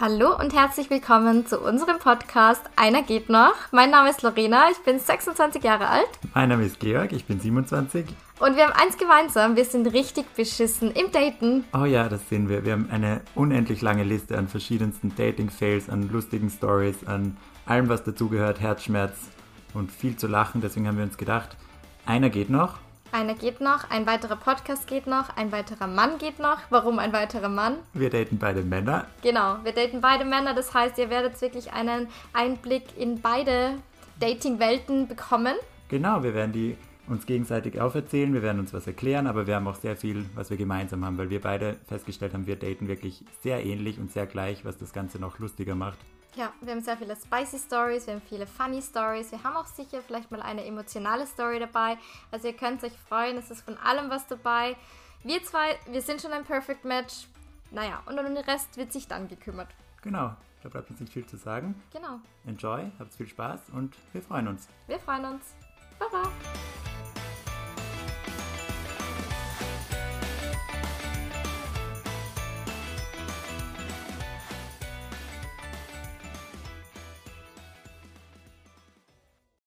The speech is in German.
Hallo und herzlich willkommen zu unserem Podcast Einer geht noch. Mein Name ist Lorena, ich bin 26 Jahre alt. Mein Name ist Georg, ich bin 27. Und wir haben eins gemeinsam, wir sind richtig beschissen im Daten. Oh ja, das sehen wir. Wir haben eine unendlich lange Liste an verschiedensten Dating-Fails, an lustigen Stories, an allem, was dazugehört, Herzschmerz und viel zu lachen. Deswegen haben wir uns gedacht, einer geht noch. Einer geht noch, ein weiterer Podcast geht noch, ein weiterer Mann geht noch. Warum ein weiterer Mann? Wir daten beide Männer. Genau, wir daten beide Männer. Das heißt, ihr werdet wirklich einen Einblick in beide Dating-Welten bekommen. Genau, wir werden die uns gegenseitig auferzählen, wir werden uns was erklären, aber wir haben auch sehr viel, was wir gemeinsam haben, weil wir beide festgestellt haben, wir daten wirklich sehr ähnlich und sehr gleich, was das Ganze noch lustiger macht. Ja, wir haben sehr viele spicy Stories, wir haben viele funny Stories, wir haben auch sicher vielleicht mal eine emotionale Story dabei. Also ihr könnt euch freuen, es ist von allem was dabei. Wir zwei, wir sind schon ein Perfect Match. Naja, und um den Rest wird sich dann gekümmert. Genau, da bleibt uns nicht viel zu sagen. Genau. Enjoy, habt viel Spaß und wir freuen uns. Wir freuen uns. Baba.